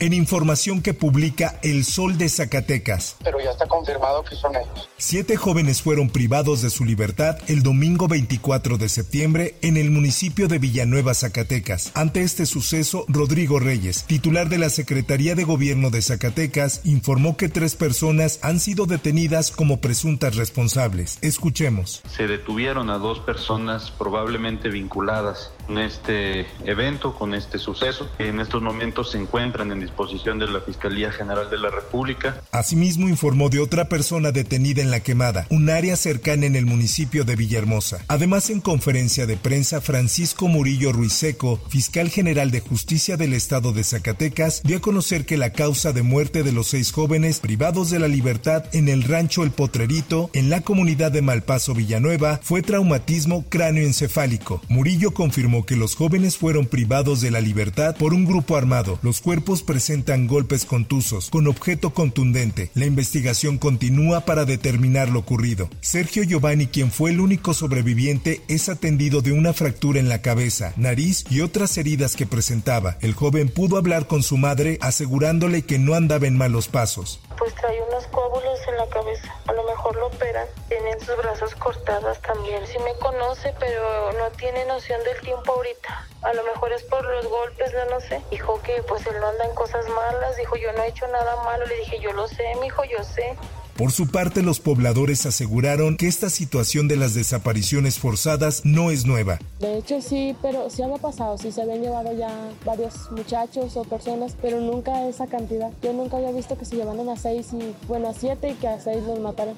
en información que publica El Sol de Zacatecas. Pero ya está confirmado que son ellos. Siete jóvenes fueron privados de su libertad el domingo 24 de septiembre en el municipio de Villanueva, Zacatecas. Ante este suceso, Rodrigo Reyes, titular de la Secretaría de Gobierno de Zacatecas, informó que tres personas han sido detenidas como presuntas responsables. Escuchemos. Se detuvieron a dos personas probablemente vinculadas este evento, con este suceso. En estos momentos se encuentran en disposición de la Fiscalía General de la República. Asimismo informó de otra persona detenida en La Quemada, un área cercana en el municipio de Villahermosa. Además, en conferencia de prensa, Francisco Murillo Ruiseco, fiscal general de justicia del estado de Zacatecas, dio a conocer que la causa de muerte de los seis jóvenes privados de la libertad en el rancho El Potrerito, en la comunidad de Malpaso Villanueva, fue traumatismo cráneoencefálico. Murillo confirmó que los jóvenes fueron privados de la libertad por un grupo armado. Los cuerpos presentan golpes contusos con objeto contundente. La investigación continúa para determinar lo ocurrido. Sergio Giovanni, quien fue el único sobreviviente, es atendido de una fractura en la cabeza, nariz y otras heridas que presentaba. El joven pudo hablar con su madre asegurándole que no andaba en malos pasos. Pues trae unos coágulos en la cabeza. A lo mejor lo operan. Tienen sus brazos cortados también. Sí me conoce, pero no tiene noción del tiempo ahorita. A lo mejor es por los golpes, no lo sé. Dijo que pues él no anda en cosas malas. Dijo, yo no he hecho nada malo. Le dije, yo lo sé, mi hijo, yo sé. Por su parte, los pobladores aseguraron que esta situación de las desapariciones forzadas no es nueva. De hecho, sí, pero sí había pasado, sí se habían llevado ya varios muchachos o personas, pero nunca esa cantidad. Yo nunca había visto que se llevaron a seis y, bueno, a siete y que a seis los mataron.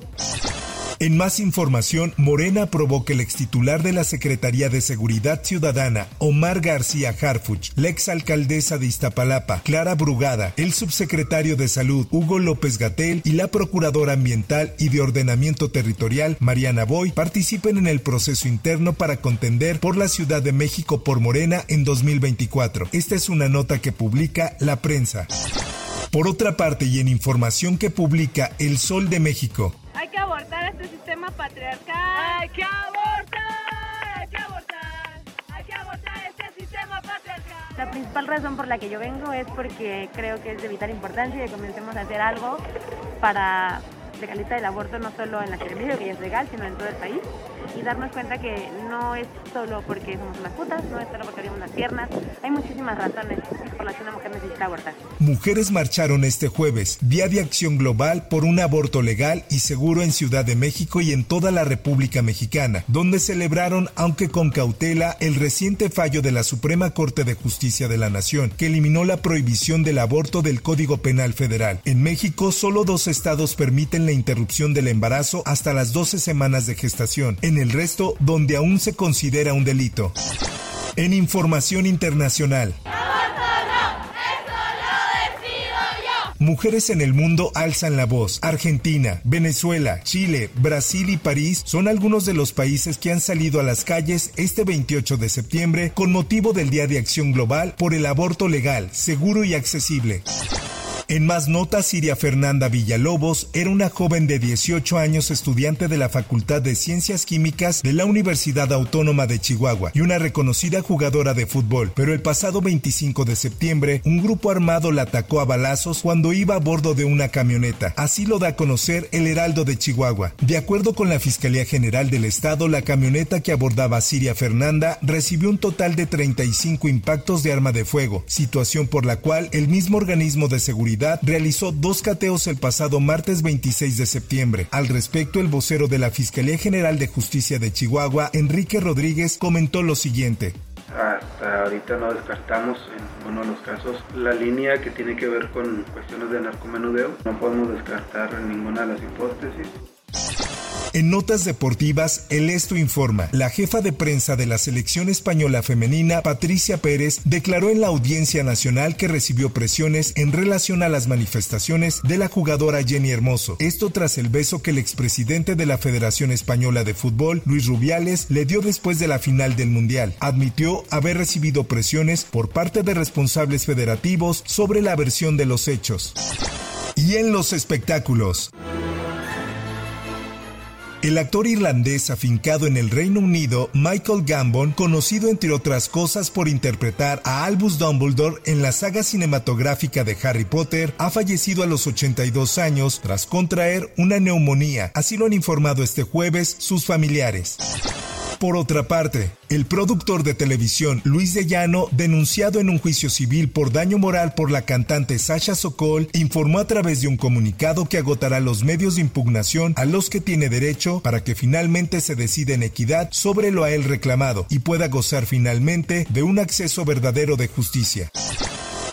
En más información, Morena aprobó que el extitular de la Secretaría de Seguridad Ciudadana, Omar García Harfuch, la exalcaldesa de Iztapalapa, Clara Brugada, el subsecretario de Salud, Hugo López Gatel, y la Procuradora Ambiental y de Ordenamiento Territorial, Mariana Boy, participen en el proceso interno para contender por la Ciudad de México por Morena en 2024. Esta es una nota que publica la prensa. Por otra parte, y en información que publica El Sol de México, patriarcal. Hay que abortar, hay que abortar, hay que abortar este sistema patriarcal. La principal razón por la que yo vengo es porque creo que es de vital importancia y que comencemos a hacer algo para legalizar el aborto no solo en la Ciudad de México, que ya es legal, sino en todo el país. Y darnos cuenta que no es solo porque somos unas putas, no es solo porque abrimos las piernas. Hay muchísimas razones por las que una mujer necesita abortar. Mujeres marcharon este jueves, Día de Acción Global por un aborto legal y seguro en Ciudad de México y en toda la República Mexicana, donde celebraron, aunque con cautela, el reciente fallo de la Suprema Corte de Justicia de la Nación, que eliminó la prohibición del aborto del Código Penal Federal. En México, solo dos estados permiten la interrupción del embarazo hasta las 12 semanas de gestación, en el resto donde aún se considera un delito. En información internacional. Mujeres en el mundo alzan la voz. Argentina, Venezuela, Chile, Brasil y París son algunos de los países que han salido a las calles este 28 de septiembre con motivo del Día de Acción Global por el aborto legal, seguro y accesible. En más notas, Siria Fernanda Villalobos era una joven de 18 años estudiante de la Facultad de Ciencias Químicas de la Universidad Autónoma de Chihuahua y una reconocida jugadora de fútbol, pero el pasado 25 de septiembre un grupo armado la atacó a balazos cuando iba a bordo de una camioneta. Así lo da a conocer el Heraldo de Chihuahua. De acuerdo con la Fiscalía General del Estado, la camioneta que abordaba Siria Fernanda recibió un total de 35 impactos de arma de fuego, situación por la cual el mismo organismo de seguridad realizó dos cateos el pasado martes 26 de septiembre. Al respecto, el vocero de la Fiscalía General de Justicia de Chihuahua, Enrique Rodríguez, comentó lo siguiente. Hasta ahorita no descartamos en uno de los casos la línea que tiene que ver con cuestiones de narcomenudeo. No podemos descartar ninguna de las hipótesis. En notas deportivas, el Esto informa. La jefa de prensa de la selección española femenina, Patricia Pérez, declaró en la Audiencia Nacional que recibió presiones en relación a las manifestaciones de la jugadora Jenny Hermoso. Esto tras el beso que el expresidente de la Federación Española de Fútbol, Luis Rubiales, le dio después de la final del Mundial. Admitió haber recibido presiones por parte de responsables federativos sobre la versión de los hechos. Y en los espectáculos. El actor irlandés afincado en el Reino Unido, Michael Gambon, conocido entre otras cosas por interpretar a Albus Dumbledore en la saga cinematográfica de Harry Potter, ha fallecido a los 82 años tras contraer una neumonía, así lo han informado este jueves sus familiares. Por otra parte, el productor de televisión Luis de Llano, denunciado en un juicio civil por daño moral por la cantante Sasha Sokol, informó a través de un comunicado que agotará los medios de impugnación a los que tiene derecho para que finalmente se decida en equidad sobre lo a él reclamado y pueda gozar finalmente de un acceso verdadero de justicia.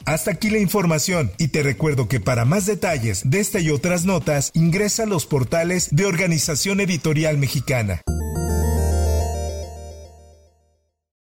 Hasta aquí la información y te recuerdo que para más detalles de esta y otras notas ingresa a los portales de Organización Editorial Mexicana.